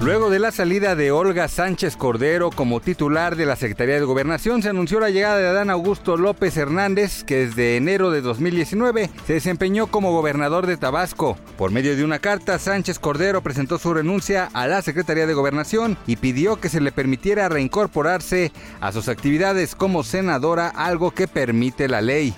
Luego de la salida de Olga Sánchez Cordero como titular de la Secretaría de Gobernación, se anunció la llegada de Adán Augusto López Hernández, que desde enero de 2019 se desempeñó como gobernador de Tabasco. Por medio de una carta, Sánchez Cordero presentó su renuncia a la Secretaría de Gobernación y pidió que se le permitiera reincorporarse a sus actividades como senadora, algo que permite la ley.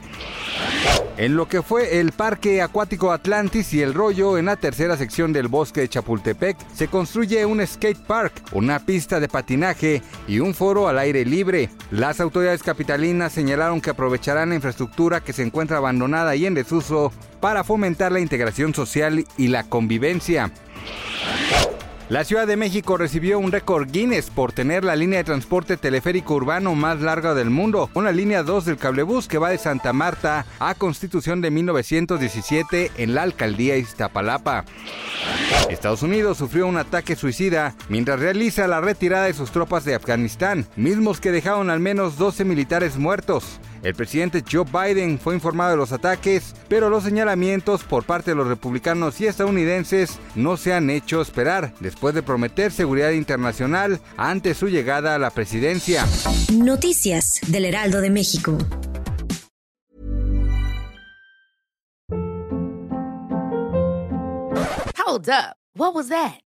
En lo que fue el Parque Acuático Atlantis y el Rollo, en la tercera sección del bosque de Chapultepec, se construye un skate park, una pista de patinaje y un foro al aire libre. Las autoridades capitalinas señalaron que aprovecharán la infraestructura que se encuentra abandonada y en desuso para fomentar la integración social y la convivencia. La Ciudad de México recibió un récord Guinness por tener la línea de transporte teleférico urbano más larga del mundo, una línea 2 del cablebús que va de Santa Marta a Constitución de 1917 en la alcaldía Iztapalapa. Estados Unidos sufrió un ataque suicida mientras realiza la retirada de sus tropas de Afganistán, mismos que dejaron al menos 12 militares muertos. El presidente Joe Biden fue informado de los ataques, pero los señalamientos por parte de los republicanos y estadounidenses no se han hecho esperar después de prometer seguridad internacional ante su llegada a la presidencia. Noticias del Heraldo de México. Hold up. What was that?